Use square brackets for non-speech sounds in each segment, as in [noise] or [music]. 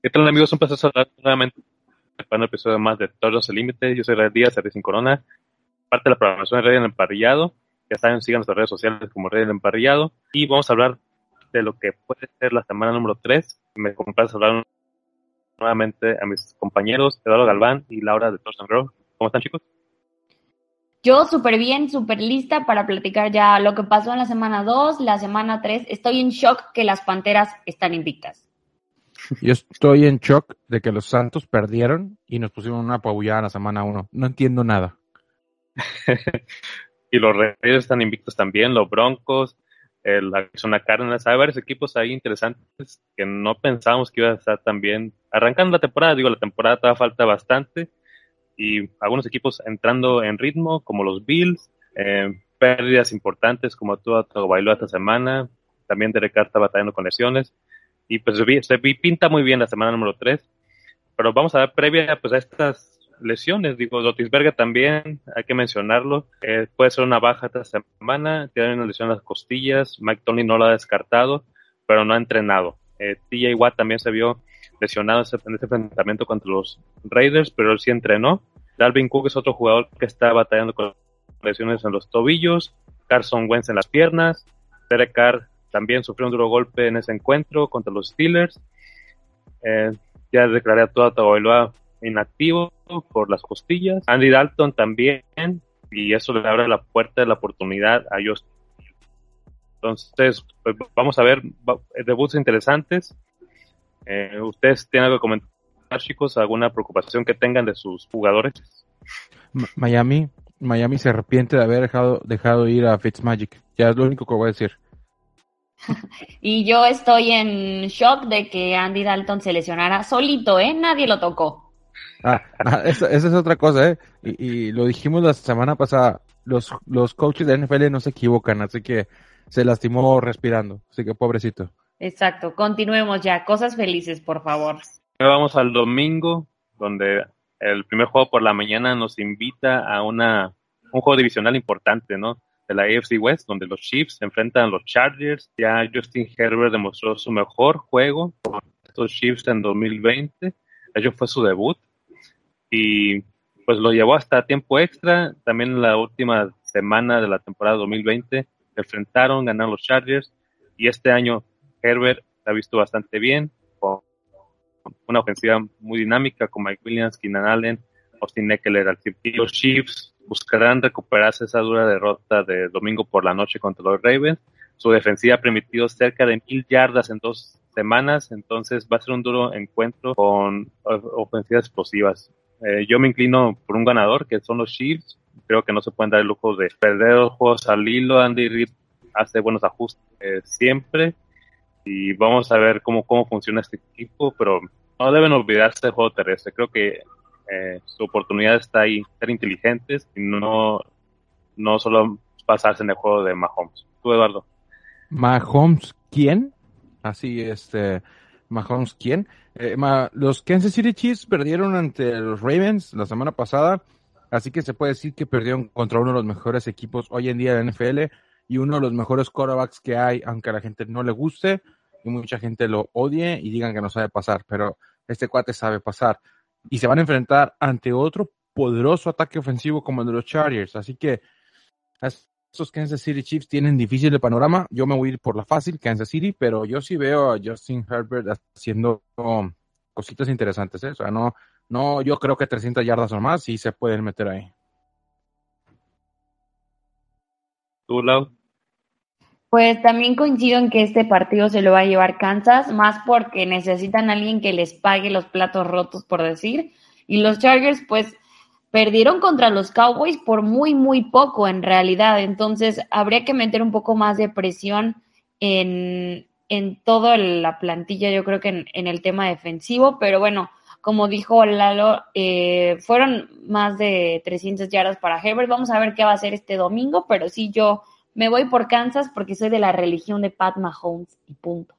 ¿Qué tal amigos? Un placer saludar nuevamente para un episodio más de Toros al Límite. Yo soy Red Díaz, de Sin Corona, parte de la programación de Red del Emparrillado. Ya saben, sigan nuestras redes sociales como Red del Emparrillado. Y vamos a hablar de lo que puede ser la semana número 3. Me complace hablar nuevamente a mis compañeros Eduardo Galván y Laura de Toros and Grow. ¿Cómo están chicos? Yo súper bien, súper lista para platicar ya lo que pasó en la semana 2, la semana 3. Estoy en shock que las Panteras están invictas. Yo estoy en shock de que los Santos perdieron y nos pusieron una apabullada en la semana 1. No entiendo nada. [laughs] y los Reyes están invictos también, los Broncos, el Arizona Cardinals. Hay varios equipos ahí interesantes que no pensábamos que iba a estar tan bien. Arrancando la temporada, digo, la temporada todavía falta bastante. Y algunos equipos entrando en ritmo, como los Bills. Eh, pérdidas importantes, como tú bailó esta semana. También Derek Carr está batallando con lesiones y pues se pinta muy bien la semana número 3. Pero vamos a ver previa pues a estas lesiones, digo, Dotisberger también, hay que mencionarlo, eh, puede ser una baja esta semana, tiene una lesión en las costillas, Mike Tony no lo ha descartado, pero no ha entrenado. Eh, TJ Watt también se vio lesionado en ese enfrentamiento contra los Raiders, pero él sí entrenó. Dalvin Cook es otro jugador que está batallando con lesiones en los tobillos, Carson Wentz en las piernas, Derek Carr también sufrió un duro golpe en ese encuentro contra los Steelers. Eh, ya declaré a toda Tagovailoa inactivo por las costillas. Andy Dalton también, y eso le abre la puerta de la oportunidad a ellos. Entonces, pues, vamos a ver debuts interesantes. Eh, ¿Ustedes tienen algo que comentar, chicos? ¿Alguna preocupación que tengan de sus jugadores? Miami, Miami se arrepiente de haber dejado, dejado ir a Fitzmagic. Ya es lo único que voy a decir. [laughs] Y yo estoy en shock de que Andy Dalton se lesionara solito, ¿eh? Nadie lo tocó. Ah, ah esa, es otra cosa, ¿eh? Y, lo dijimos la semana pasada, los, los coaches de NFL no se equivocan, así que se lastimó respirando, así que pobrecito. Exacto, continuemos ya, cosas felices, por favor. Vamos al domingo, donde el primer juego por la mañana nos invita a una, un juego divisional importante, ¿no? De la AFC West, donde los Chiefs se enfrentan a los Chargers. Ya Justin Herbert demostró su mejor juego con estos Chiefs en 2020. Ello fue su debut y pues lo llevó hasta tiempo extra. También en la última semana de la temporada 2020 se enfrentaron, ganaron los Chargers y este año Herbert se ha visto bastante bien con una ofensiva muy dinámica con Mike Williams, Keenan Allen, Austin Eckler al Los Chiefs buscarán recuperarse esa dura derrota de domingo por la noche contra los Ravens. Su defensiva ha permitido cerca de mil yardas en dos semanas, entonces va a ser un duro encuentro con ofensivas explosivas. Eh, yo me inclino por un ganador, que son los Chiefs. Creo que no se pueden dar el lujo de perder los juegos al hilo. Andy Reid hace buenos ajustes siempre. Y vamos a ver cómo, cómo funciona este equipo, pero no deben olvidarse del juego terrestre. Creo que eh, su oportunidad está ahí, ser inteligentes y no, no solo pasarse en el juego de Mahomes. Tú, Eduardo. Mahomes, ¿quién? Así, este, Mahomes, ¿quién? Eh, los Kansas City Chiefs perdieron ante los Ravens la semana pasada, así que se puede decir que perdieron contra uno de los mejores equipos hoy en día de la NFL y uno de los mejores quarterbacks que hay, aunque a la gente no le guste y mucha gente lo odie y digan que no sabe pasar, pero este cuate sabe pasar y se van a enfrentar ante otro poderoso ataque ofensivo como el de los Chargers. Así que estos Kansas City Chiefs tienen difícil el panorama. Yo me voy a ir por la fácil, Kansas City, pero yo sí veo a Justin Herbert haciendo cositas interesantes. ¿eh? O sea, no, no, yo creo que 300 yardas o más sí se pueden meter ahí. ¿Tú, Lau? Pues también coincido en que este partido se lo va a llevar Kansas, más porque necesitan a alguien que les pague los platos rotos, por decir. Y los Chargers, pues, perdieron contra los Cowboys por muy, muy poco en realidad. Entonces, habría que meter un poco más de presión en, en toda la plantilla, yo creo que en, en el tema defensivo, pero bueno, como dijo Lalo, eh, fueron más de 300 yardas para Herbert. Vamos a ver qué va a hacer este domingo, pero sí, yo me voy por Kansas porque soy de la religión de Pat Mahomes y punto.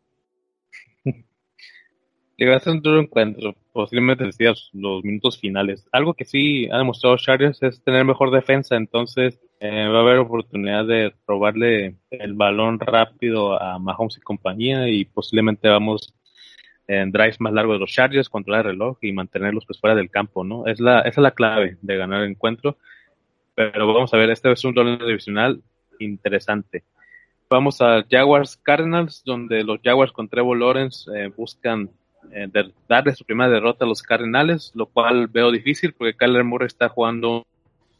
Llega a un duro encuentro, posiblemente decías los minutos finales. Algo que sí ha demostrado Chargers es tener mejor defensa, entonces eh, va a haber oportunidad de robarle el balón rápido a Mahomes y compañía y posiblemente vamos en drives más largos de los Chargers, controlar el reloj y mantenerlos pues fuera del campo, ¿no? Es la, esa es la clave de ganar el encuentro. Pero vamos a ver, este es un duelo divisional interesante. Vamos a Jaguars Cardinals, donde los Jaguars con Trevor Lawrence eh, buscan eh, darle su primera derrota a los Cardinals, lo cual veo difícil porque Kyler Murray está jugando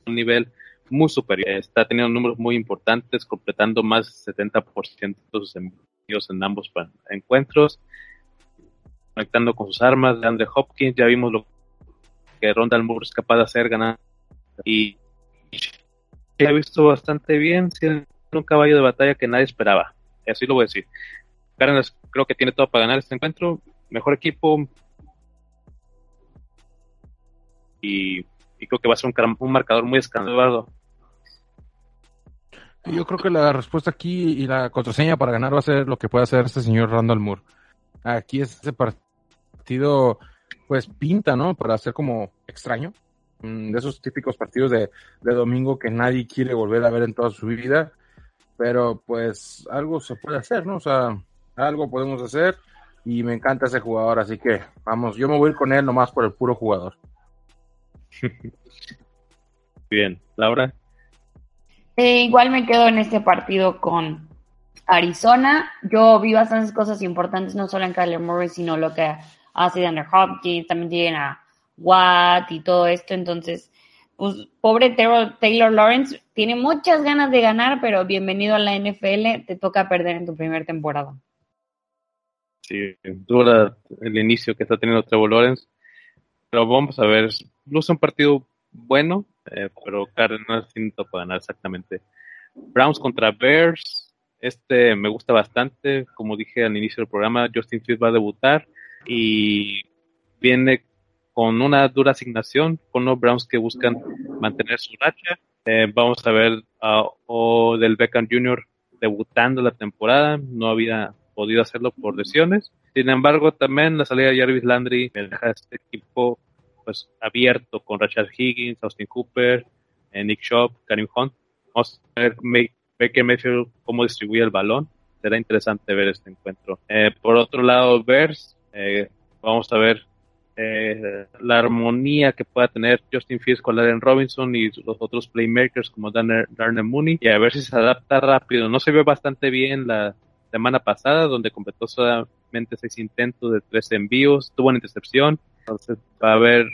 un nivel muy superior. Está teniendo números muy importantes, completando más del 70% de sus envíos en ambos encuentros conectando con sus armas, de Andre Hopkins, ya vimos lo que Ronda Moore es capaz de hacer ganar y se ha visto bastante bien, siendo un caballo de batalla que nadie esperaba, así lo voy a decir. Cárdenas creo que tiene todo para ganar este encuentro, mejor equipo y, creo que va a ser un, un marcador muy escandaloso. Yo creo que la respuesta aquí y la contraseña para ganar va a ser lo que puede hacer este señor Randall Moore. Aquí es ese partido partido, pues pinta, ¿no? Para ser como extraño. Mm, de esos típicos partidos de, domingo que nadie quiere volver a ver en toda su vida. Pero pues algo se puede hacer, ¿no? O sea, algo podemos hacer y me encanta ese jugador, así que vamos, yo me voy a ir con él nomás por el puro jugador. [laughs] Bien, Laura. Eh, igual me quedo en este partido con Arizona. Yo vi bastantes cosas importantes, no solo en Kyler Murray, sino lo que hace Andrew Hopkins, también tienen a Watt y todo esto, entonces, pues pobre Taylor, Lawrence tiene muchas ganas de ganar, pero bienvenido a la NFL, te toca perder en tu primera temporada. Sí, dura el inicio que está teniendo Trevor Lawrence, pero vamos a ver, luce un partido bueno, eh, pero Cardinals tiene para ganar exactamente. Browns contra Bears, este me gusta bastante, como dije al inicio del programa, Justin Fields va a debutar y viene con una dura asignación con los Browns que buscan mantener su racha. Eh, vamos a ver a del Beckham Jr. debutando la temporada, no había podido hacerlo por lesiones. Sin embargo, también la salida de Jarvis Landry me deja este equipo pues abierto con Rachel Higgins, Austin Cooper, eh, Nick Shop, Karim Hunt. Vamos a ver Baker Mayfield cómo distribuye el balón. Será interesante ver este encuentro. Eh, por otro lado, Bears eh, vamos a ver eh, la armonía que pueda tener Justin Fields con Allen Robinson y los otros playmakers como Darnell Mooney y a ver si se adapta rápido. No se vio bastante bien la semana pasada donde completó solamente seis intentos de tres envíos, tuvo una intercepción, entonces va a haber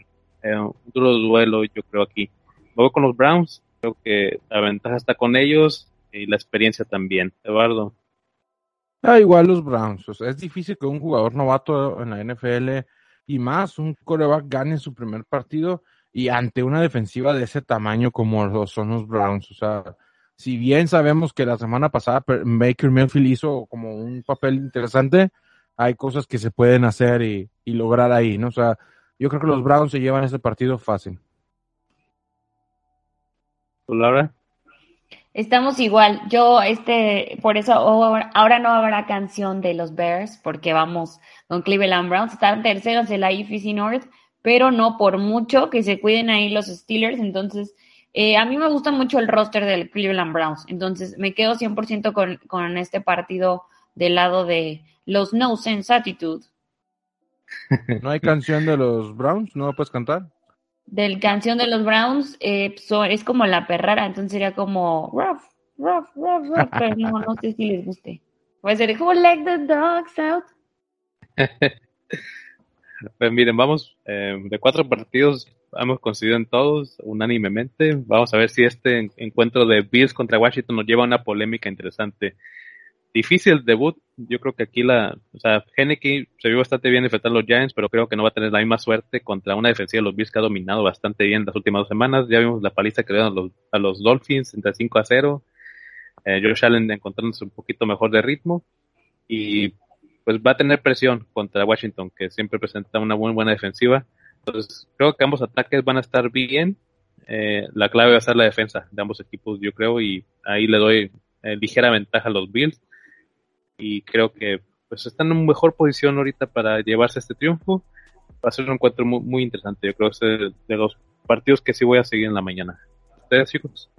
eh, un duro duelo yo creo aquí. Voy con los Browns, creo que la ventaja está con ellos y la experiencia también. Eduardo. Ah, igual los Browns. O sea, es difícil que un jugador novato en la NFL y más un coreback gane su primer partido y ante una defensiva de ese tamaño como son los Browns. O sea, si bien sabemos que la semana pasada Baker Mayfield hizo como un papel interesante, hay cosas que se pueden hacer y, y lograr ahí, ¿no? O sea, yo creo que los Browns se llevan ese partido fácil. Laura? Estamos igual. Yo, este, por eso ahora no habrá canción de los Bears, porque vamos con Cleveland Browns. Están terceros en la IFC North, pero no por mucho que se cuiden ahí los Steelers. Entonces, eh, a mí me gusta mucho el roster del Cleveland Browns. Entonces, me quedo 100% con, con este partido del lado de los No Sense Attitude. [laughs] ¿No hay canción de los Browns? ¿No puedes cantar? Del canción de los Browns eh, es como la perrara, entonces sería como rough, rough, rough, rough, pero no, no sé si les guste. Puede ser Who let the dogs out. [laughs] pues miren, vamos, eh, de cuatro partidos hemos conseguido en todos unánimemente. Vamos a ver si este encuentro de Bills contra Washington nos lleva a una polémica interesante. Difícil debut. Yo creo que aquí la, o sea, Henneke se vio bastante bien enfrentar a los Giants, pero creo que no va a tener la misma suerte contra una defensiva de los Bills que ha dominado bastante bien las últimas dos semanas. Ya vimos la paliza que le dieron a los, a los Dolphins entre 5 a 0. Eh, Josh Allen encontrándose un poquito mejor de ritmo y pues va a tener presión contra Washington, que siempre presenta una muy buena defensiva. Entonces, creo que ambos ataques van a estar bien. Eh, la clave va a ser la defensa de ambos equipos, yo creo, y ahí le doy eh, ligera ventaja a los Bills y creo que pues están en mejor posición ahorita para llevarse este triunfo. Va a ser un encuentro muy, muy interesante. Yo creo que es de los partidos que sí voy a seguir en la mañana. ¿Ustedes, chicos?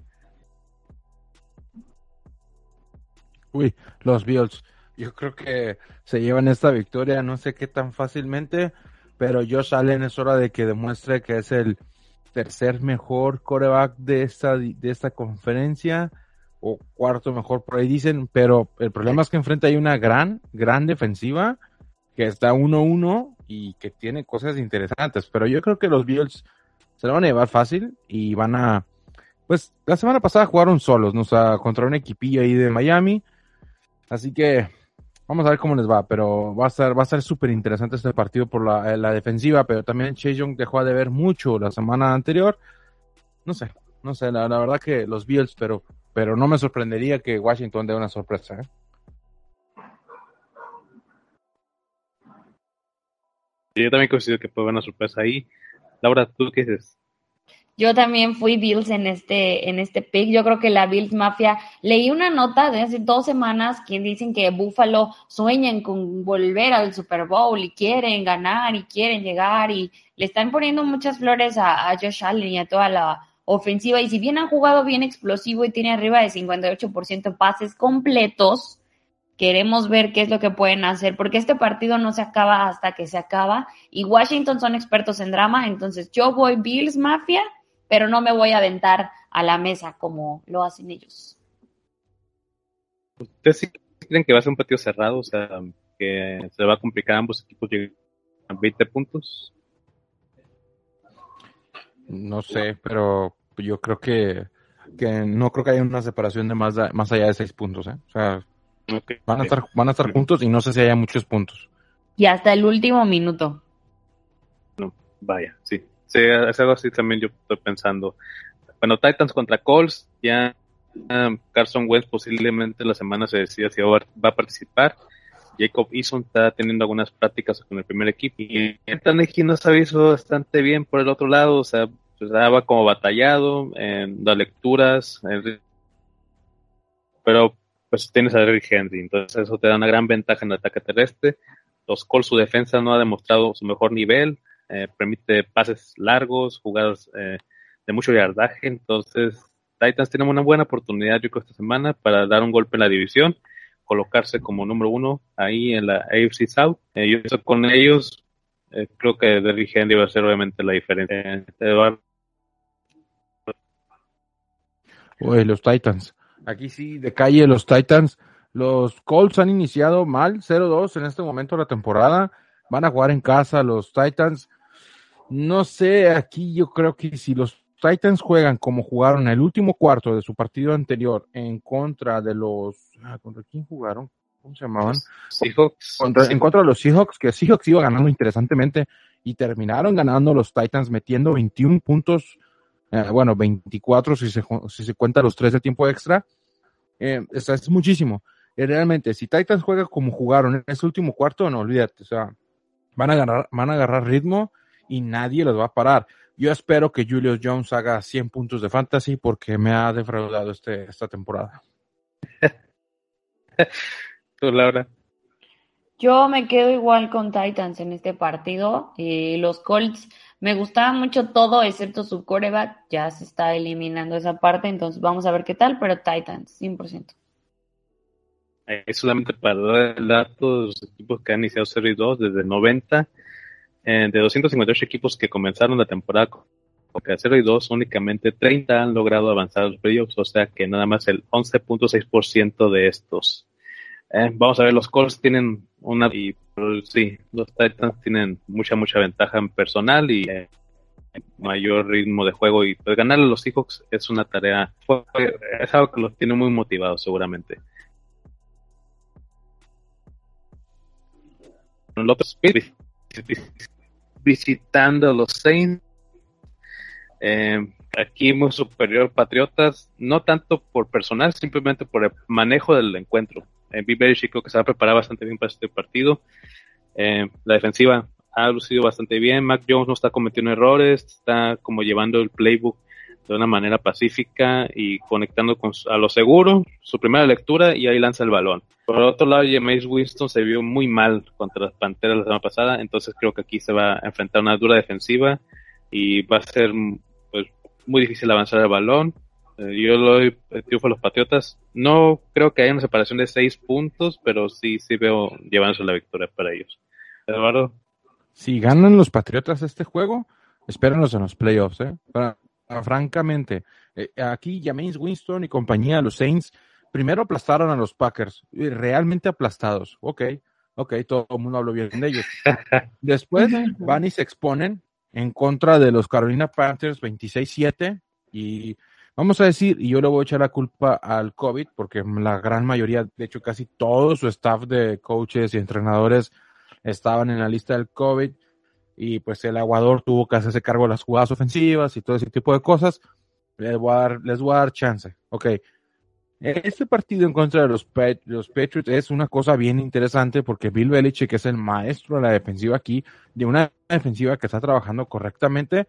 Uy, los Bills. Yo creo que se llevan esta victoria, no sé qué tan fácilmente, pero Josh Allen es hora de que demuestre que es el tercer mejor coreback de esta, de esta conferencia o cuarto mejor por ahí dicen, pero el problema es que enfrente hay una gran, gran defensiva que está 1-1 y que tiene cosas interesantes, pero yo creo que los Bills se lo van a llevar fácil y van a, pues la semana pasada jugaron solos, ¿no? O contra un equipillo ahí de Miami, así que vamos a ver cómo les va, pero va a estar, va a estar súper interesante este partido por la, eh, la defensiva, pero también Chase Young dejó de ver mucho la semana anterior, no sé, no sé, la, la verdad que los Bills, pero pero no me sorprendería que Washington dé una sorpresa. ¿eh? Yo también considero que puede haber una sorpresa ahí. Laura, ¿tú qué dices? Yo también fui Bills en este, en este pick. Yo creo que la Bills Mafia, leí una nota de hace dos semanas quien dicen que Buffalo sueñan con volver al Super Bowl y quieren ganar y quieren llegar y le están poniendo muchas flores a, a Josh Allen y a toda la, ofensiva y si bien han jugado bien explosivo y tiene arriba de 58% pases completos, queremos ver qué es lo que pueden hacer, porque este partido no se acaba hasta que se acaba y Washington son expertos en drama, entonces yo voy Bills Mafia, pero no me voy a aventar a la mesa como lo hacen ellos. ¿Ustedes creen que va a ser un partido cerrado? O sea, que se va a complicar ambos equipos llegan a 20 puntos. No sé, pero yo creo que, que no creo que haya una separación de más, más allá de seis puntos, ¿eh? O sea, van a estar, van a estar juntos y no sé si haya muchos puntos. Y hasta el último minuto. No, vaya, sí. Sí, es algo así también yo estoy pensando. Bueno, Titans contra Colts, ya um, Carson Wentz posiblemente la semana se decida si va, a participar. Jacob Eason está teniendo algunas prácticas con el primer equipo y Tannehill nos ha visto bastante bien por el otro lado, o sea, pues, estaba como batallado en las lecturas, pero pues tienes a Derrick Henry, entonces eso te da una gran ventaja en el ataque terrestre. Los Colts, su defensa no ha demostrado su mejor nivel, eh, permite pases largos, jugadas eh, de mucho yardaje, entonces Titans tienen una buena oportunidad, yo creo, esta semana para dar un golpe en la división, colocarse como número uno ahí en la AFC South. Eh, yo con ellos creo que Derrick Henry va a ser obviamente la diferencia. Uy, los Titans. Aquí sí, de calle los Titans. Los Colts han iniciado mal, 0-2 en este momento de la temporada. Van a jugar en casa los Titans. No sé, aquí yo creo que si los Titans juegan como jugaron el último cuarto de su partido anterior en contra de los... Ah, ¿Contra quién jugaron? ¿Cómo se llamaban? Seahawks. En contra de los Seahawks, que Seahawks iba ganando interesantemente y terminaron ganando los Titans metiendo 21 puntos eh, bueno, 24 si se, si se cuenta los tres de tiempo extra, eh, es muchísimo. realmente, si Titans juega como jugaron en ese último cuarto, no olvídate, o sea, van a agarrar, van a agarrar ritmo y nadie los va a parar. Yo espero que Julius Jones haga 100 puntos de fantasy porque me ha defraudado este, esta temporada. [laughs] Tú, Laura. Yo me quedo igual con Titans en este partido. Eh, los Colts me gustaba mucho todo excepto su coreback. Ya se está eliminando esa parte, entonces vamos a ver qué tal, pero Titans, 100%. Es solamente para dar el dato, los equipos que han iniciado 0 y 2 desde 90, eh, de 258 equipos que comenzaron la temporada con 0 y 2, únicamente 30 han logrado avanzar a los playoffs, o sea que nada más el 11.6% de estos. Eh, vamos a ver, los Colts tienen una y sí, los Titans tienen mucha mucha ventaja en personal y eh, mayor ritmo de juego y pues ganarle a los Seahawks es una tarea es algo que los tiene muy motivados seguramente. Spirit visitando a los Saints. Eh, aquí muy superior Patriotas, no tanto por personal, simplemente por el manejo del encuentro. En eh, creo que se va a preparar bastante bien para este partido. Eh, la defensiva ha lucido bastante bien. Mac Jones no está cometiendo errores, está como llevando el playbook de una manera pacífica y conectando con, a lo seguro, su primera lectura y ahí lanza el balón. Por otro lado, James Winston se vio muy mal contra las Panteras la semana pasada, entonces creo que aquí se va a enfrentar una dura defensiva y va a ser pues, muy difícil avanzar el balón. Eh, yo lo doy triunfo a los Patriotas. No creo que haya una separación de seis puntos, pero sí, sí veo llevándose la victoria para ellos. Eduardo. Si ganan los Patriotas este juego, espéranos en los playoffs, ¿eh? Francamente, eh, aquí James Winston y compañía, los Saints, primero aplastaron a los Packers, realmente aplastados. Ok, ok, todo el mundo habló bien de ellos. [laughs] Después van y se exponen en contra de los Carolina Panthers 26-7 y vamos a decir, y yo le voy a echar la culpa al COVID, porque la gran mayoría, de hecho casi todo su staff de coaches y entrenadores estaban en la lista del COVID y pues el aguador tuvo que hacerse cargo de las jugadas ofensivas y todo ese tipo de cosas. Les voy a dar, les voy a dar chance. Ok. Este partido en contra de los, los Patriots es una cosa bien interesante porque Bill Belichick es el maestro de la defensiva aquí, de una defensiva que está trabajando correctamente.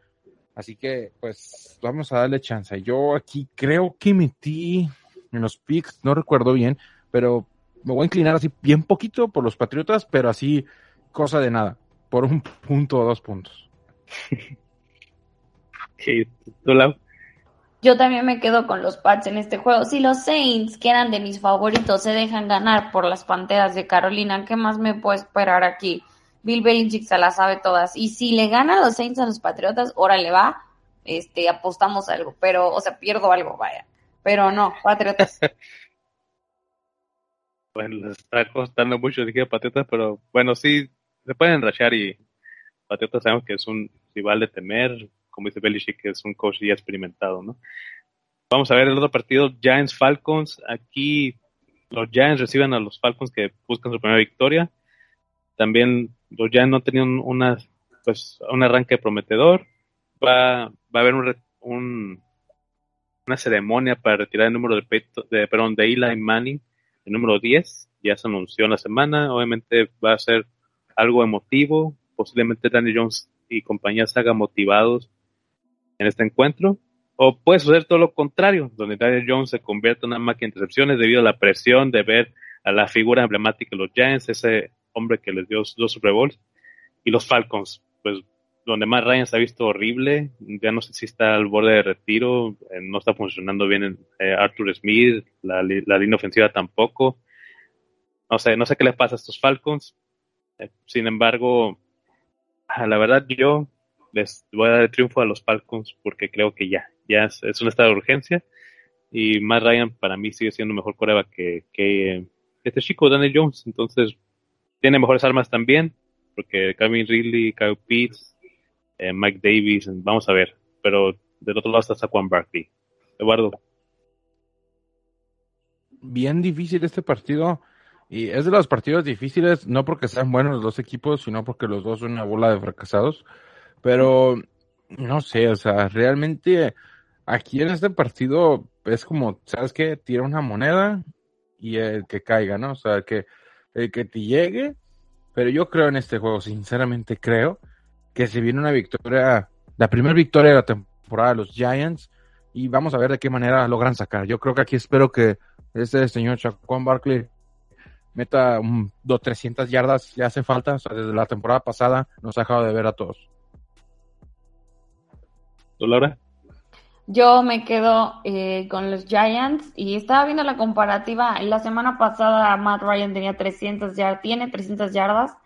Así que, pues, vamos a darle chance. Yo aquí creo que metí en los picks, no recuerdo bien, pero me voy a inclinar así bien poquito por los Patriotas, pero así cosa de nada por un punto o dos puntos. [laughs] Yo también me quedo con los Pats en este juego. Si los Saints, que eran de mis favoritos, se dejan ganar por las Panteras de Carolina, ¿qué más me puedo esperar aquí? Bill Belichick se la sabe todas. Y si le ganan los Saints a los Patriotas, órale va, este, apostamos algo, pero, o sea, pierdo algo, vaya. Pero no, Patriotas. [laughs] bueno, les está costando mucho elegir Patriotas, pero bueno, sí, se pueden rachar y Patriotas sabemos que es un rival de temer, como dice Belichick, que es un coach ya experimentado, ¿no? Vamos a ver el otro partido, Giants Falcons. Aquí los Giants reciben a los Falcons que buscan su primera victoria. También los Giants no tenían una, pues, un arranque prometedor. Va, va a haber un, una ceremonia para retirar el número de, peto, de, perdón, de Eli Manning, el número 10. Ya se anunció en la semana. Obviamente va a ser algo emotivo, posiblemente Danny Jones y compañía se hagan motivados en este encuentro, o puede suceder todo lo contrario, donde Daniel Jones se convierte en una máquina de intercepciones debido a la presión de ver a la figura emblemática de los Giants, ese hombre que les dio dos Super Bowls, y los Falcons, pues donde más Ryan se ha visto horrible, ya no sé si está al borde de retiro, eh, no está funcionando bien eh, Arthur Smith, la, la línea ofensiva tampoco, no sé, no sé qué les pasa a estos Falcons, sin embargo, la verdad yo les voy a dar el triunfo a los Falcons porque creo que ya, ya es, un estado de urgencia y Matt Ryan para mí sigue siendo mejor coreba que, que este chico Daniel Jones, entonces tiene mejores armas también porque Calvin Ridley, Kyle Pitts, eh, Mike Davis, vamos a ver, pero del otro lado está Saquon Barkley. Eduardo. Bien difícil este partido y es de los partidos difíciles, no porque sean buenos los dos equipos, sino porque los dos son una bola de fracasados. Pero, no sé, o sea, realmente aquí en este partido es como, ¿sabes qué? Tira una moneda y el que caiga, ¿no? O sea, que, el que te llegue. Pero yo creo en este juego, sinceramente creo que se viene una victoria, la primera victoria de la temporada de los Giants. Y vamos a ver de qué manera logran sacar. Yo creo que aquí espero que este señor Chacón Barkley meta un, dos, 300 yardas, le hace falta. O sea, desde la temporada pasada nos ha dejado de ver a todos. ¿Tú, Laura? Yo me quedo eh, con los Giants y estaba viendo la comparativa. La semana pasada Matt Ryan tenía 300 yardas, tiene 300 yardas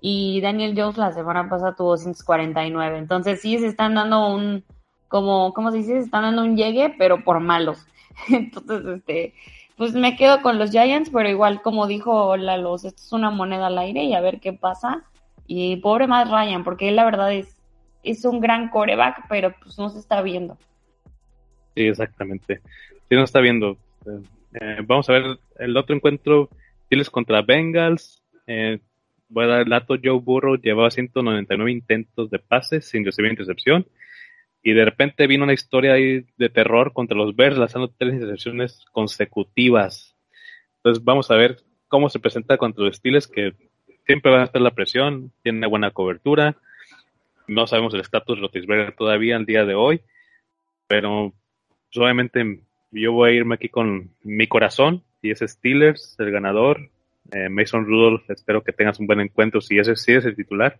y Daniel Jones la semana pasada tuvo 149. Entonces sí se están dando un, como, ¿cómo se dice? Se están dando un llegue, pero por malos. [laughs] Entonces, este, pues me quedo con los Giants, pero igual como dijo Lalos, esto es una moneda al aire y a ver qué pasa. Y pobre más Ryan, porque él la verdad es, es un gran coreback, pero pues no se está viendo. Sí, exactamente. Sí, no se está viendo. Eh, vamos a ver el otro encuentro, Tienes contra Bengals. Eh, voy a dar el dato, Joe Burrow llevaba 199 intentos de pases sin recibir intercepción. Y de repente vino una historia ahí de terror contra los Bears, lanzando tres intercepciones consecutivas. Entonces vamos a ver cómo se presenta contra los Steelers, que siempre va a estar la presión, tiene una buena cobertura. No sabemos el estatus de Rotisberger todavía al día de hoy, pero obviamente yo voy a irme aquí con mi corazón, y es Steelers, el ganador. Eh, Mason Rudolph, espero que tengas un buen encuentro si ese si es el titular.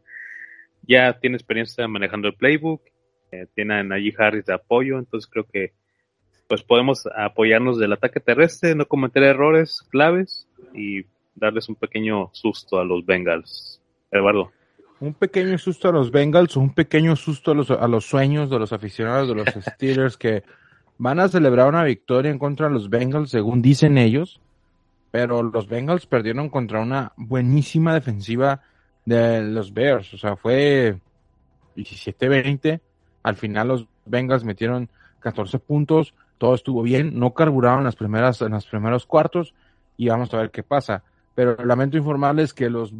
Ya tiene experiencia manejando el playbook, eh, tiene a Najee Harris de apoyo, entonces creo que pues podemos apoyarnos del ataque terrestre, no cometer errores claves y darles un pequeño susto a los Bengals. Eduardo. Un pequeño susto a los Bengals, un pequeño susto a los, a los sueños de los aficionados de los [laughs] Steelers que van a celebrar una victoria en contra de los Bengals, según dicen ellos, pero los Bengals perdieron contra una buenísima defensiva de los Bears, o sea, fue 17-20, al final los Bengals metieron 14 puntos, todo estuvo bien, no carburaron las primeras, en los primeros cuartos y vamos a ver qué pasa. Pero lamento informarles que los,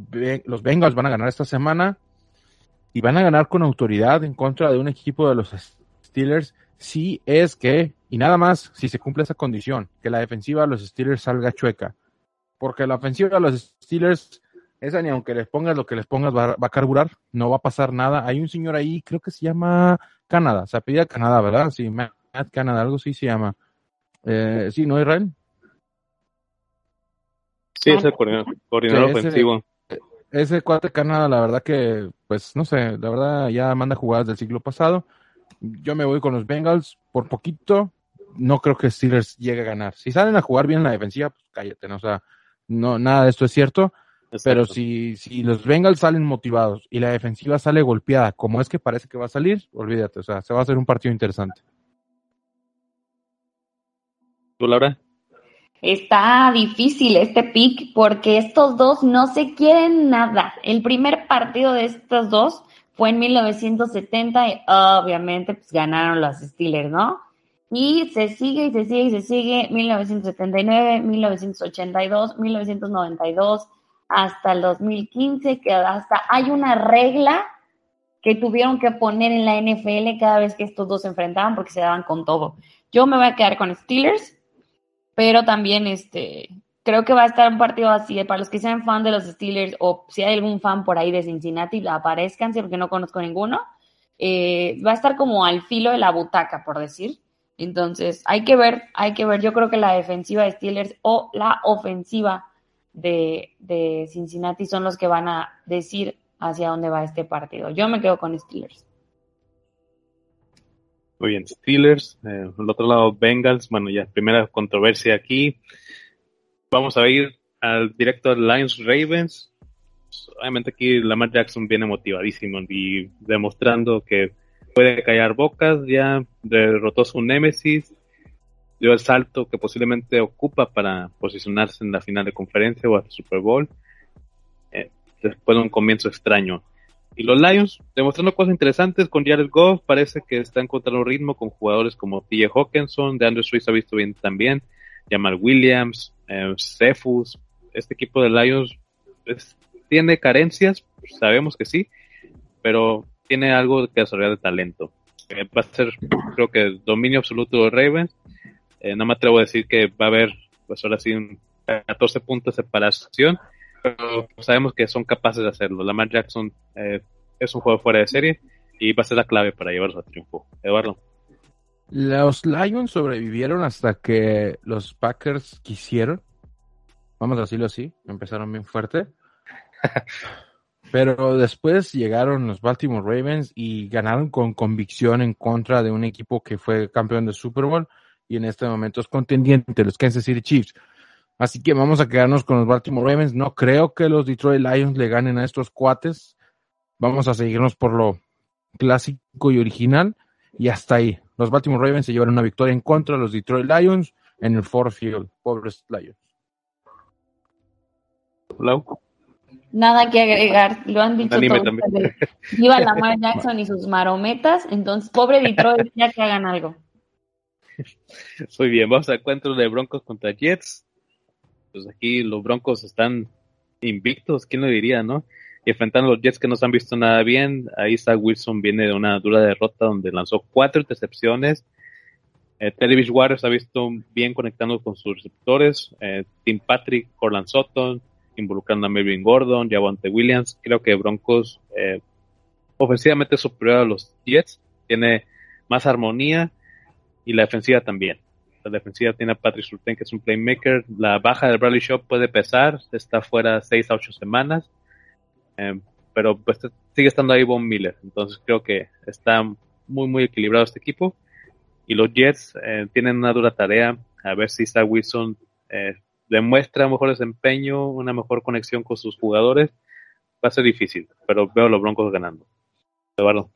los Bengals van a ganar esta semana y van a ganar con autoridad en contra de un equipo de los Steelers si es que, y nada más, si se cumple esa condición, que la defensiva de los Steelers salga chueca. Porque la ofensiva de los Steelers, esa ni aunque les pongas lo que les pongas va, a carburar, no va a pasar nada. Hay un señor ahí, creo que se llama Canadá, se apellida Canadá, ¿verdad? Sí, Matt Canadá, algo sí se llama. Eh, sí, ¿no, Israel? Sí, es el coordinador, ofensivo. Ese, cuate Canadá, la verdad que, pues, no sé, la verdad ya manda jugadas del siglo pasado yo me voy con los Bengals por poquito. No creo que Steelers llegue a ganar. Si salen a jugar bien en la defensiva, pues cállate, ¿no? O sea, no, nada de esto es cierto. Pero si, si los Bengals salen motivados y la defensiva sale golpeada, como es que parece que va a salir, olvídate, o sea, se va a hacer un partido interesante. ¿Tú, Laura? Está difícil este pick porque estos dos no se quieren nada. El primer partido de estos dos fue en 1970 y obviamente pues ganaron los Steelers, ¿no? Y se sigue y se sigue y se sigue 1979, 1982, 1992, hasta el 2015, que hasta hay una regla que tuvieron que poner en la NFL cada vez que estos dos se enfrentaban porque se daban con todo. Yo me voy a quedar con Steelers, pero también este creo que va a estar un partido así. Para los que sean fan de los Steelers o si hay algún fan por ahí de Cincinnati, aparezcanse porque no conozco ninguno. Eh, va a estar como al filo de la butaca, por decir. Entonces, hay que ver, hay que ver. Yo creo que la defensiva de Steelers o la ofensiva de, de Cincinnati son los que van a decir hacia dónde va este partido. Yo me quedo con Steelers. Muy bien, Steelers. Eh, al otro lado, Bengals. Bueno, ya primera controversia aquí. Vamos a ir al directo Lions Ravens. Obviamente aquí Lamar Jackson viene motivadísimo y demostrando que puede callar bocas, ya derrotó su némesis, dio el salto que posiblemente ocupa para posicionarse en la final de conferencia o al Super Bowl, eh, después de un comienzo extraño. Y los Lions, demostrando cosas interesantes con Jared Goff, parece que está encontrando ritmo con jugadores como T.J. Hawkinson, de Andrew Swiss ha visto bien también, Jamal Williams, eh, Cephus, este equipo de Lions tiene carencias, sabemos que sí, pero tiene algo que desarrollar de talento. Eh, va a ser, creo que, dominio absoluto de Ravens. Eh, no me atrevo a decir que va a haber, pues ahora sí, 14 puntos de separación, pero sabemos que son capaces de hacerlo. Lamar Jackson eh, es un juego fuera de serie y va a ser la clave para llevarlos a triunfo. Eduardo. Los Lions sobrevivieron hasta que los Packers quisieron. Vamos a decirlo así, empezaron bien fuerte. [laughs] Pero después llegaron los Baltimore Ravens y ganaron con convicción en contra de un equipo que fue campeón de Super Bowl y en este momento es contendiente, los Kansas City Chiefs. Así que vamos a quedarnos con los Baltimore Ravens. No creo que los Detroit Lions le ganen a estos cuates. Vamos a seguirnos por lo clásico y original y hasta ahí. Los Baltimore Ravens se llevaron una victoria en contra de los Detroit Lions en el Ford Field. Pobres Lions. Nada que agregar, lo han dicho todos. Viva Lamar Jackson y sus marometas, entonces pobre Detroit, ya que hagan algo. [laughs] Muy bien, vamos al encuentro de Broncos contra Jets. Pues aquí los Broncos están invictos, ¿quién lo diría, no? Y enfrentando a los Jets que no se han visto nada bien, ahí está Wilson viene de una dura derrota donde lanzó cuatro intercepciones. Eh, Teddy Waters ha visto bien conectando con sus receptores. Eh, Tim Patrick, Corland Sutton, involucrando a Melvin Gordon, Javonte Williams. Creo que Broncos eh, ofensivamente superior a los Jets. Tiene más armonía y la defensiva también. La defensiva tiene a Patrick Surtain, que es un playmaker. La baja del Bradley Shop puede pesar, está fuera 6 a 8 semanas. Eh, pero pues sigue estando ahí Von Miller. Entonces creo que está muy, muy equilibrado este equipo. Y los Jets eh, tienen una dura tarea. A ver si Zach Wilson eh, demuestra mejor desempeño, una mejor conexión con sus jugadores. Va a ser difícil, pero veo a los Broncos ganando. Eduardo.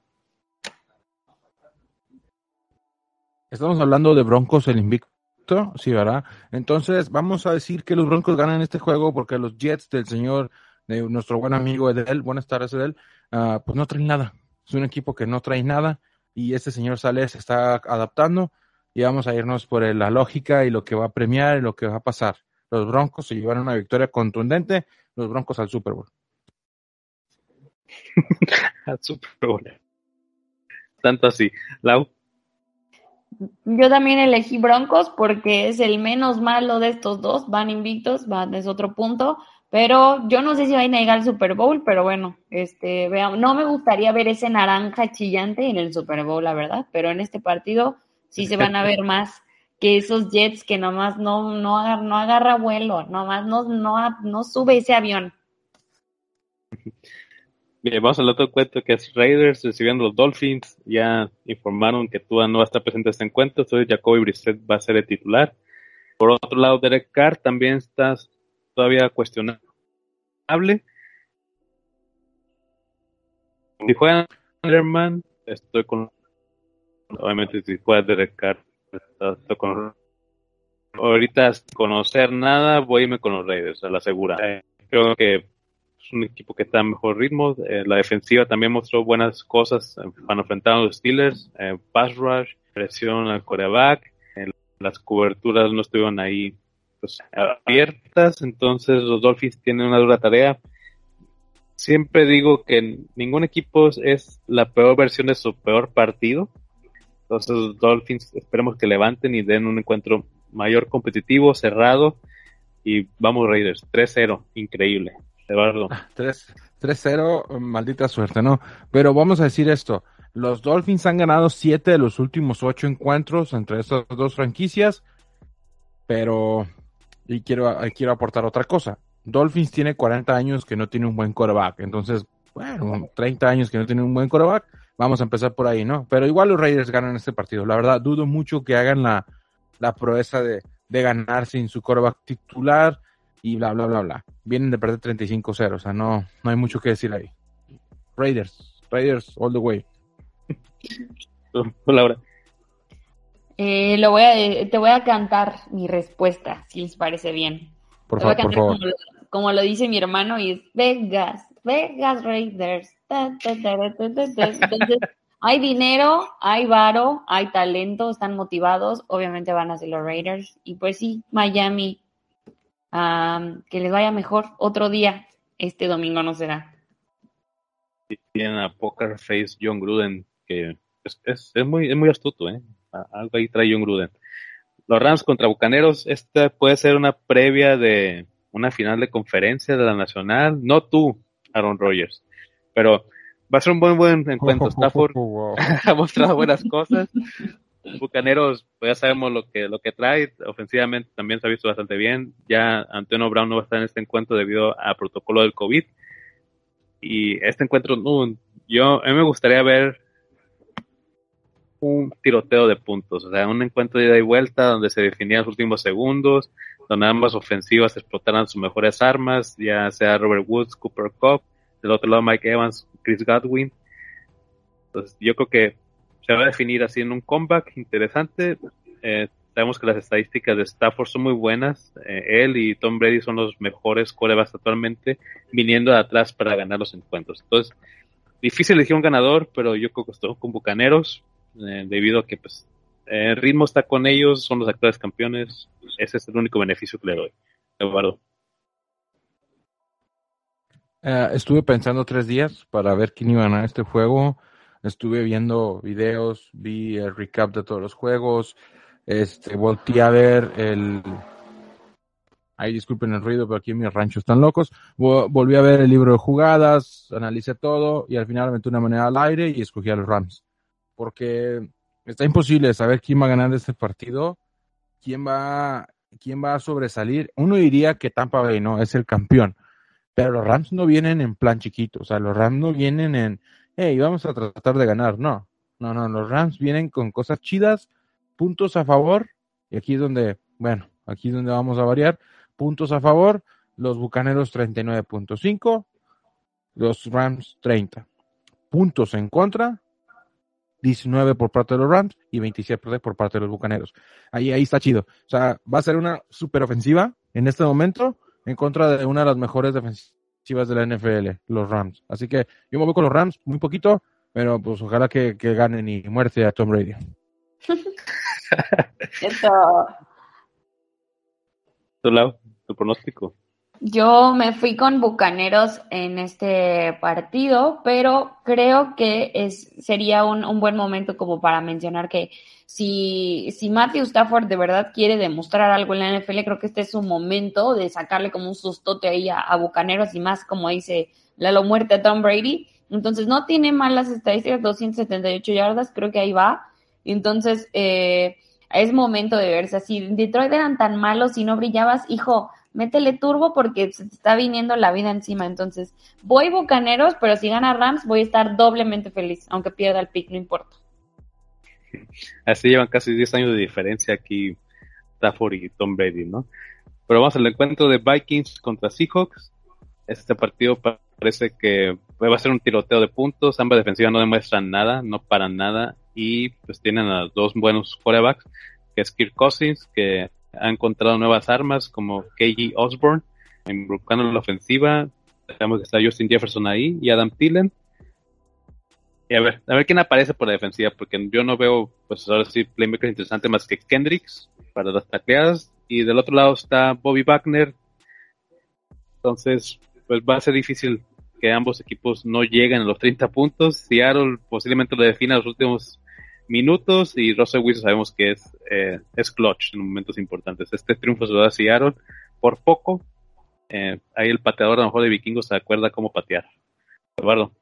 Estamos hablando de Broncos el invicto, sí, ¿verdad? Entonces vamos a decir que los Broncos ganan este juego porque los Jets del señor, de nuestro buen amigo Edel, buenas tardes Edel, uh, pues no traen nada. Es un equipo que no trae nada y este señor Sales está adaptando y vamos a irnos por la lógica y lo que va a premiar y lo que va a pasar. Los Broncos se llevaron una victoria contundente, los Broncos al Super Bowl. [laughs] al Super Bowl. Tanto así. Lau. Yo también elegí Broncos porque es el menos malo de estos dos. Van invictos, van, es otro punto. Pero yo no sé si va a llegar al Super Bowl, pero bueno, este, veamos. No me gustaría ver ese naranja chillante en el Super Bowl, la verdad. Pero en este partido sí se van a [laughs] ver más que esos Jets que nomás no, no, agarra, no agarra vuelo, nomás no, no, no sube ese avión. [laughs] Bien, vamos al otro cuento que es Raiders recibiendo los Dolphins. Ya informaron que Tua no va a estar presente en este encuentro, entonces Jacoby Brissett va a ser el titular. Por otro lado, Derek Carr también está todavía cuestionable. Si juega Anderman, estoy con. Obviamente, si juega Derek Carr, estoy con. Ahorita, conocer nada, voy a irme con los Raiders, a la segura. Creo que es un equipo que está en mejor ritmo. Eh, la defensiva también mostró buenas cosas cuando enfrentaron a los Steelers. Eh, pass rush, presión al coreback. Eh, las coberturas no estuvieron ahí pues, abiertas. Entonces los Dolphins tienen una dura tarea. Siempre digo que ningún equipo es la peor versión de su peor partido. Entonces los Dolphins esperemos que levanten y den un encuentro mayor competitivo, cerrado. Y vamos Raiders, 3-0, increíble. Eduardo. 3-0, maldita suerte, ¿no? Pero vamos a decir esto. Los Dolphins han ganado siete de los últimos ocho encuentros entre estas dos franquicias, pero y quiero, quiero aportar otra cosa. Dolphins tiene 40 años que no tiene un buen quarterback, entonces, bueno, 30 años que no tiene un buen quarterback, vamos a empezar por ahí, ¿no? Pero igual los Raiders ganan este partido. La verdad, dudo mucho que hagan la, la proeza de, de ganar sin su quarterback titular y bla, bla, bla, bla. Vienen de perder 35-0, o sea, no, no hay mucho que decir ahí. Raiders, Raiders all the way. [laughs] Laura. Eh, lo voy a, te voy a cantar mi respuesta, si les parece bien. Por favor, por favor. Como, como, lo dice mi hermano, y es Vegas, Vegas Raiders. Entonces, [laughs] hay dinero, hay varo, hay talento, están motivados, obviamente van a ser los Raiders. Y pues sí, Miami Um, que les vaya mejor otro día. Este domingo no será. Tienen a Poker Face John Gruden, que es, es, es, muy, es muy astuto, ¿eh? Algo ahí trae John Gruden. Los Rams contra Bucaneros, esta puede ser una previa de una final de conferencia de la Nacional. No tú, Aaron Rodgers, pero va a ser un buen, buen encuentro. [laughs] Stafford [laughs] ha mostrado buenas cosas. Bucaneros, pues ya sabemos lo que, lo que trae. Ofensivamente también se ha visto bastante bien. Ya Antonio Brown no va a estar en este encuentro debido al protocolo del COVID. Y este encuentro, yo, a mí me gustaría ver un tiroteo de puntos, o sea, un encuentro de ida y vuelta donde se definían los últimos segundos, donde ambas ofensivas explotaran sus mejores armas, ya sea Robert Woods, Cooper Cup, del otro lado Mike Evans, Chris Godwin. Entonces, yo creo que se va a definir en un comeback interesante. Eh, sabemos que las estadísticas de Stafford son muy buenas. Eh, él y Tom Brady son los mejores corebacks actualmente, viniendo de atrás para ganar los encuentros. Entonces, difícil elegir un ganador, pero yo creo que estoy con Bucaneros, eh, debido a que pues, el ritmo está con ellos, son los actuales campeones. Ese es el único beneficio que le doy. Eduardo. Eh, estuve pensando tres días para ver quién iba a ganar este juego. Estuve viendo videos, vi el recap de todos los juegos. Este, volteé a ver el. Ahí disculpen el ruido, pero aquí en mi rancho están locos. Vo- Volví a ver el libro de jugadas, analicé todo y al final aventé una moneda al aire y escogí a los Rams. Porque está imposible saber quién va a ganar este partido, quién va, quién va a sobresalir. Uno diría que Tampa Bay no es el campeón, pero los Rams no vienen en plan chiquito, o sea, los Rams no vienen en, hey, vamos a tratar de ganar, no, no, no, los Rams vienen con cosas chidas, puntos a favor, y aquí es donde, bueno, aquí es donde vamos a variar, puntos a favor, los Bucaneros 39.5, los Rams 30, puntos en contra, 19 por parte de los Rams y 27 por parte de los Bucaneros. Ahí, ahí está chido. O sea, va a ser una super ofensiva en este momento en contra de una de las mejores defensivas de la NFL, los Rams. Así que yo me voy con los Rams muy poquito, pero pues ojalá que, que ganen y muerte a Tom Brady. [laughs] Eso. ¿Tu, Lau? ¿Tu pronóstico? Yo me fui con Bucaneros en este partido, pero creo que es, sería un, un buen momento como para mencionar que si, si Matthew Stafford de verdad quiere demostrar algo en la NFL, creo que este es su momento de sacarle como un sustote ahí a, a Bucaneros y más, como dice Lalo Muerte a Tom Brady. Entonces no tiene malas estadísticas, 278 yardas, creo que ahí va. Entonces eh, es momento de verse así. Detroit eran tan malos y no brillabas, hijo, métele turbo porque se te está viniendo la vida encima. Entonces, voy Bucaneros, pero si gana Rams voy a estar doblemente feliz, aunque pierda el pick, no importa. Así llevan casi 10 años de diferencia aquí Stafford y Tom Brady, ¿no? Pero vamos al encuentro de Vikings contra Seahawks. Este partido parece que va a ser un tiroteo de puntos. Ambas defensivas no demuestran nada, no paran nada. Y pues tienen a dos buenos quarterbacks, que es Kirk Cousins, que ha encontrado nuevas armas como KG Osborne, involucrando la ofensiva. Sabemos que está Justin Jefferson ahí y Adam Thielen. Y a ver, a ver quién aparece por la defensiva, porque yo no veo, pues ahora sí, playmakers interesantes más que Kendricks para las tacleadas. Y del otro lado está Bobby Wagner. Entonces, pues va a ser difícil que ambos equipos no lleguen a los 30 puntos. Seattle posiblemente lo defina los últimos minutos y Russell Wilson sabemos que es, eh, es clutch en momentos importantes. Este triunfo se lo da Seattle por poco. Eh, ahí el pateador a lo mejor de vikingos se acuerda cómo patear. Eduardo.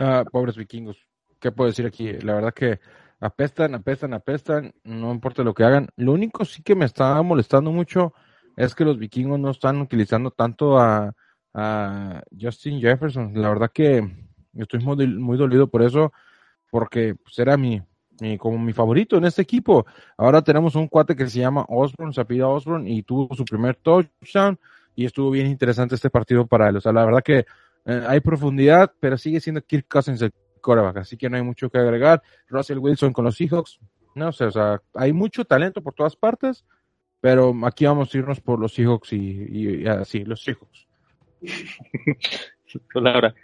Ah, pobres vikingos. ¿Qué puedo decir aquí? La verdad que apestan, apestan, apestan, no importa lo que hagan. Lo único sí que me está molestando mucho es que los vikingos no están utilizando tanto a, Justin Jefferson. La verdad que estoy muy, muy dolido por eso, porque pues, era mi, mi, como mi favorito en este equipo. Ahora tenemos un cuate que se llama Osborne, se apellida Osborne, y tuvo su primer touchdown, y estuvo bien interesante este partido para él. O sea, la verdad que eh, hay profundidad, pero sigue siendo Kirk Cousins el quarterback, así que no hay mucho que agregar. Russell Wilson con los Seahawks, no sé, o sea, hay mucho talento por todas partes, pero aquí vamos a irnos por los Seahawks y, y, y así, los Seahawks. [laughs] Laura.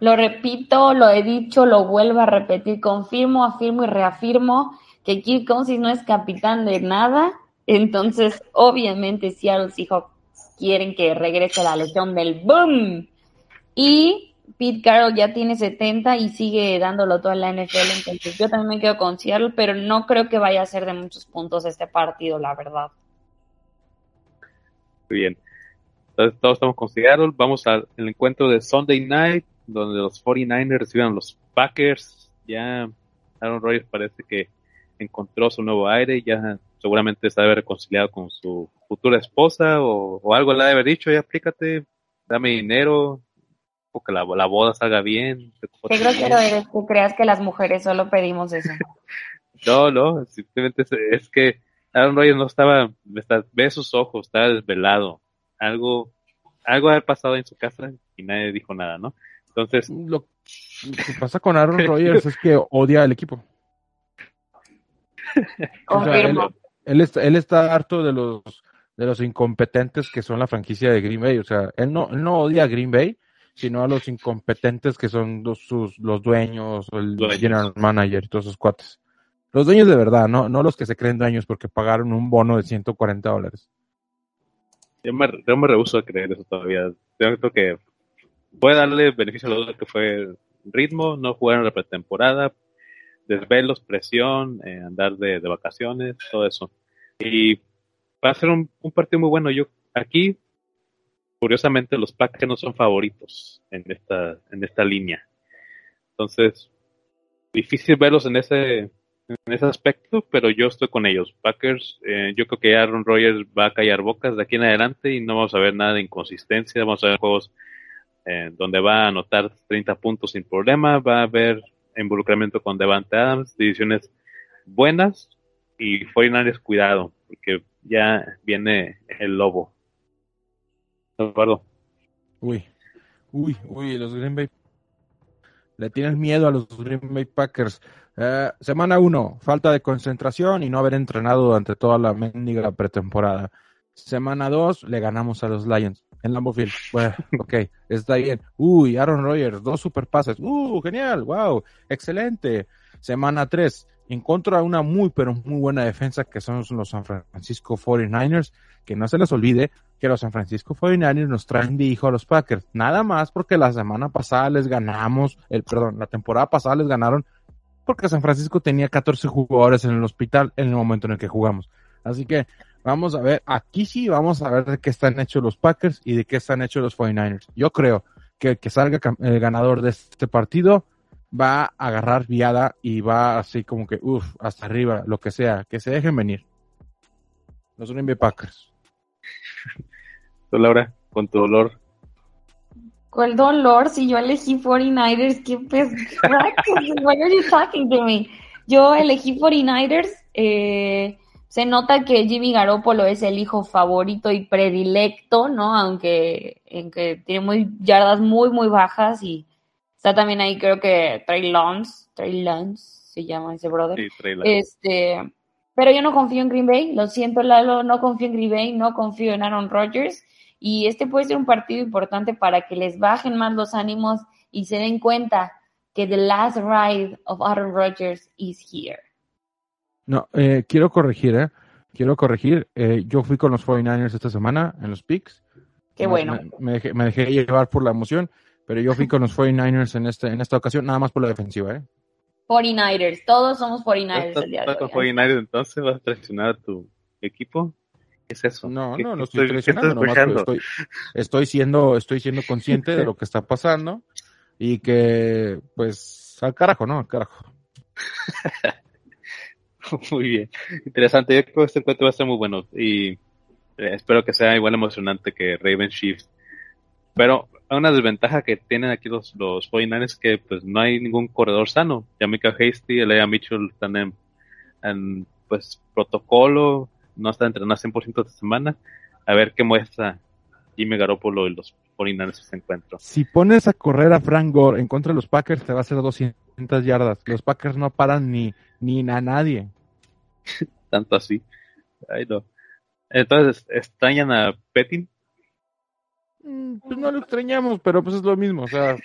Lo repito, lo he dicho, lo vuelvo a repetir, confirmo, afirmo y reafirmo que Kirk Cousins no es capitán de nada, entonces obviamente Seattle Seahawks quieren que regrese la lesión del boom. Y Pete Carroll ya tiene 70 y sigue dándolo todo en la NFL, entonces yo también me quedo con Seattle, pero no creo que vaya a ser de muchos puntos este partido, la verdad. Muy bien. Entonces todos estamos con Seattle. Vamos al encuentro de Sunday Night, donde los 49ers reciben a los Packers. Ya Aaron Rodgers parece que encontró su nuevo aire, ya seguramente se debe reconciliado con su futura esposa o, algo le ha de haber dicho, ya explícate, dame dinero, que la, la boda salga bien. Qué grosero eres que creas que las mujeres solo pedimos eso. [laughs] no, no, simplemente es, es que Aaron Rodgers no estaba, está, ve sus ojos, estaba desvelado. Algo, algo haber pasado en su casa y nadie dijo nada, ¿no? Entonces. Lo, lo que pasa con Aaron Rodgers es que odia al equipo. [laughs] O sea, él, él, está, él está harto de los de los incompetentes que son la franquicia de Green Bay. O sea, él no, él no odia a Green Bay, sino a los incompetentes que son los, sus, los dueños, o el dueños. general manager y todos esos cuates. Los dueños de verdad, no, no los que se creen dueños porque pagaron un bono de 140 dólares. Yo me, yo me rehuso a creer eso todavía. Yo creo que puede darle beneficio a duda que fue ritmo, no jugar en la pretemporada, desvelos, presión, eh, andar de, de, vacaciones, todo eso. Y va a ser un, un, partido muy bueno. Yo aquí, curiosamente, los Packers no son favoritos en esta, en esta línea. Entonces, difícil verlos en ese, en ese aspecto, pero yo estoy con ellos. Packers, eh, yo creo que Aaron Rodgers va a callar bocas de aquí en adelante y no vamos a ver nada de inconsistencia. Vamos a ver juegos eh, donde va a anotar 30 puntos sin problema, va a haber involucramiento con Devante Adams, divisiones buenas y 49 cuidado, porque ya viene el lobo. Eduardo. Uy, uy, uy, los Green Bay. Le tienes miedo a los Green Bay Packers. Uh, semana 1, falta de concentración y no haber entrenado durante toda la mendiga pretemporada. Semana 2, le ganamos a los Lions en Lambeau Field. Bueno, [laughs] ok, está bien. Uy, Aaron Rodgers, dos super pases. Uh, genial, wow, excelente. Semana 3, en contra de una muy, pero muy buena defensa que son los San Francisco 49ers. Que no se les olvide que los San Francisco 49ers nos traen de hijo a los Packers. Nada más porque la semana pasada les ganamos, el, perdón, la temporada pasada les ganaron porque San Francisco tenía 14 jugadores en el hospital en el momento en el que jugamos. Así que Vamos a ver, aquí sí vamos a ver de qué están hechos los Packers y de qué están hechos los 49ers. Yo creo que que salga el ganador de este partido va a agarrar viada y va así como que, uff, hasta arriba, lo que sea, que se dejen venir. Los Green Bay Packers. [laughs] Tú, Laura, con tu dolor. ¿Cuál dolor? Si yo elegí 49ers, ¿qué pez? Why [laughs] are you talking to me? Yo elegí 49ers, eh, se nota que Jimmy Garoppolo es el hijo favorito y predilecto, ¿no? Aunque en que tiene muy yardas muy, muy bajas y está también ahí creo que Trey Lance, Trey Lance se llama ese brother. Sí, Trey Lance. Este, pero yo no confío en Green Bay, lo siento Lalo, no confío en Green Bay, no confío en Aaron Rodgers y este puede ser un partido importante para que les bajen más los ánimos y se den cuenta que the last ride of Aaron Rodgers is here. No, eh, quiero corregir, ¿eh? Quiero corregir. Eh, yo fui con los 49ers esta semana en los picks. Qué bueno. Me, me, dejé, me, dejé, llevar por la emoción, pero yo fui con los 49ers en, este, en esta ocasión, nada más por la defensiva, ¿eh? 49ers, todos somos 49ers el día de hoy. con 49ers entonces? ¿Vas a traicionar a tu equipo? ¿Qué es eso? No, ¿Qué, no, no estoy traicionando, nomás estoy, estoy, siendo, estoy siendo consciente de lo que está pasando y que, pues, al carajo, ¿no? Al carajo. [laughs] Muy bien, interesante. Yo creo que este encuentro va a ser muy bueno y eh, espero que sea igual emocionante que Raven Chiefs. Pero una desventaja que tienen aquí los, los 49 es que pues no hay ningún corredor sano. Yamika Hasty, Elia Mitchell están en, en pues protocolo, no están entrenando 100% esta semana. A ver qué muestra Jimmy Garoppolo y los 49 ese encuentro. Si pones a correr a Frank Gore en contra de los Packers, te va a hacer 200 yardas. Los Packers no paran ni, ni a nadie. [laughs] Tanto así. Ay, no. Entonces, ¿extrañan a Pettin? Pues no lo extrañamos, pero pues es lo mismo, o sea,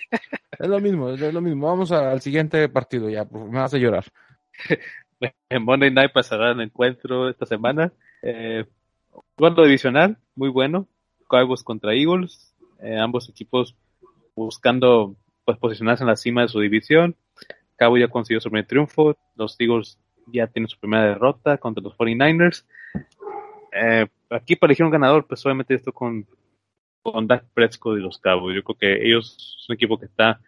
es lo mismo, es lo mismo. Vamos a, al siguiente partido ya, me vas a llorar. [laughs] En Monday Night pasará el encuentro esta semana. Eh, duelo divisional, muy bueno. Cowboys contra Eagles. Eh, ambos equipos buscando pues posicionarse en la cima de su división. Cowboys ya consiguió su primer triunfo. Los Eagles ya tienen su primera derrota contra los 49ers. Eh, aquí para elegir un ganador, pues obviamente esto con, con Dak Prescott y los Cowboys. Yo creo que ellos son un equipo que está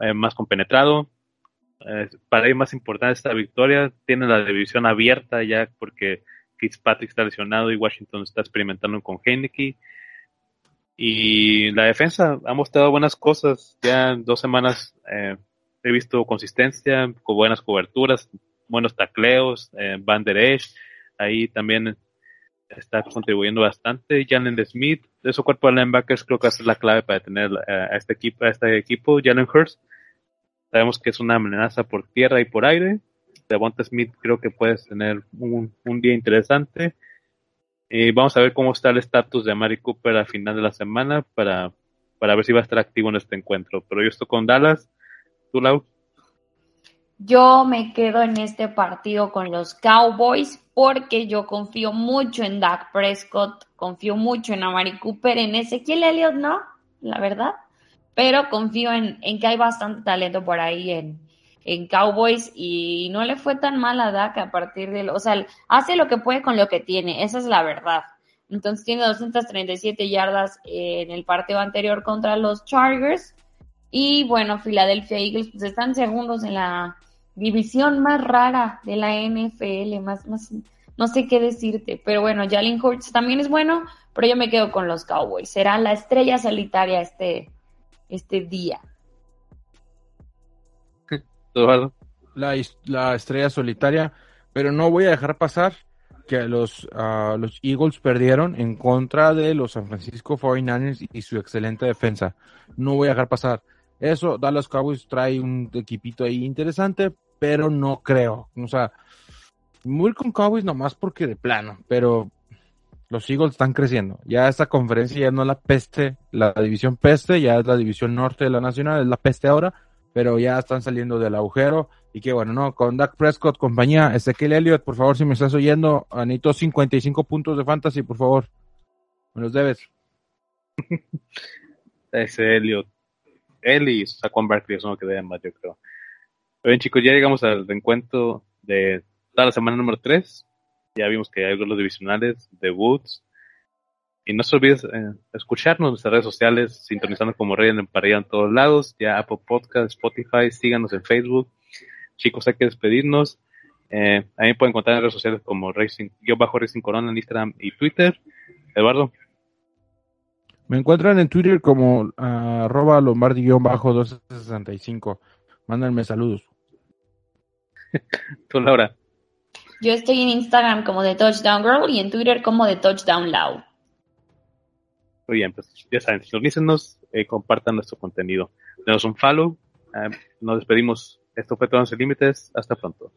eh, más compenetrado. Eh, para ellos más importante esta victoria. Tienen la división abierta ya porque Fitzpatrick está lesionado y Washington está experimentando con Heineke. Y la defensa ha mostrado buenas cosas. Ya en dos semanas eh, he visto consistencia, con buenas coberturas, buenos tacleos, eh, Van Der Esch, ahí también está contribuyendo bastante. Jalen Smith, de su cuerpo de linebackers, creo que es la clave para tener a este equipo, a este equipo. Jalen Hurst, sabemos que es una amenaza por tierra y por aire. Devonta Smith creo que puedes tener un, un día interesante. Y vamos a ver cómo está el estatus de Mari Cooper al final de la semana para, para ver si va a estar activo en este encuentro. Pero yo estoy con Dallas. ¿Tú, Lau? Yo me quedo en este partido con los Cowboys porque yo confío mucho en Dak Prescott, confío mucho en Amari Cooper, en Ezequiel Elliott no, la verdad, pero confío en, en que hay bastante talento por ahí en, en Cowboys y no le fue tan mal a Dak a partir de, o sea, hace lo que puede con lo que tiene, esa es la verdad. Entonces tiene 237 yardas en el partido anterior contra los Chargers. Y bueno, Philadelphia Eagles pues están segundos en la división más rara de la NFL, más, más, no sé qué decirte, pero bueno, Jalen Hurts también es bueno, pero yo me quedo con los Cowboys. Será la estrella solitaria este, este día. La, la estrella solitaria, pero no voy a dejar pasar que los, ah, los Eagles perdieron en contra de los San Francisco 49ers y su excelente defensa. No voy a dejar pasar. Eso, Dallas Cowboys trae un equipito ahí interesante, pero no creo. O sea, muy con Cowboys nomás porque de plano, pero los Eagles están creciendo. Ya esta conferencia ya no es la peste, la división peste, ya es la división norte de la nacional, es la peste ahora, pero ya están saliendo del agujero. Y que bueno, no, con Dak Prescott, compañía, Ezequiel Elliott, por favor, si me estás oyendo, necesito 55 puntos de fantasy, por favor. Me los debes. [laughs] Ese Elliott. Él y Saquon Barkley son los que deben más, yo creo. Bien, chicos, ya llegamos al reencuentro de toda la semana número 3. Ya vimos que hay los divisionales, debuts. Y no se olvides eh, escucharnos en nuestras redes sociales, sintonizando como Rey en Parrilla en todos lados. Ya Apple Podcast, Spotify, síganos en Facebook. Chicos, hay que despedirnos. Eh, ahí pueden encontrar en redes sociales como Racing, yo bajo Racing Corona en Instagram y Twitter. Eduardo. Me encuentran en Twitter como uh, arroba lombardi-265. Mándenme saludos. [laughs] Tú, Laura. Yo estoy en Instagram como de Touchdown Girl y en Twitter como de Touchdown Loud. Muy bien, pues ya saben, sintonícenos, eh, compartan nuestro contenido. Denos un follow. Eh, nos despedimos. Esto fue Todos Límites. Hasta pronto.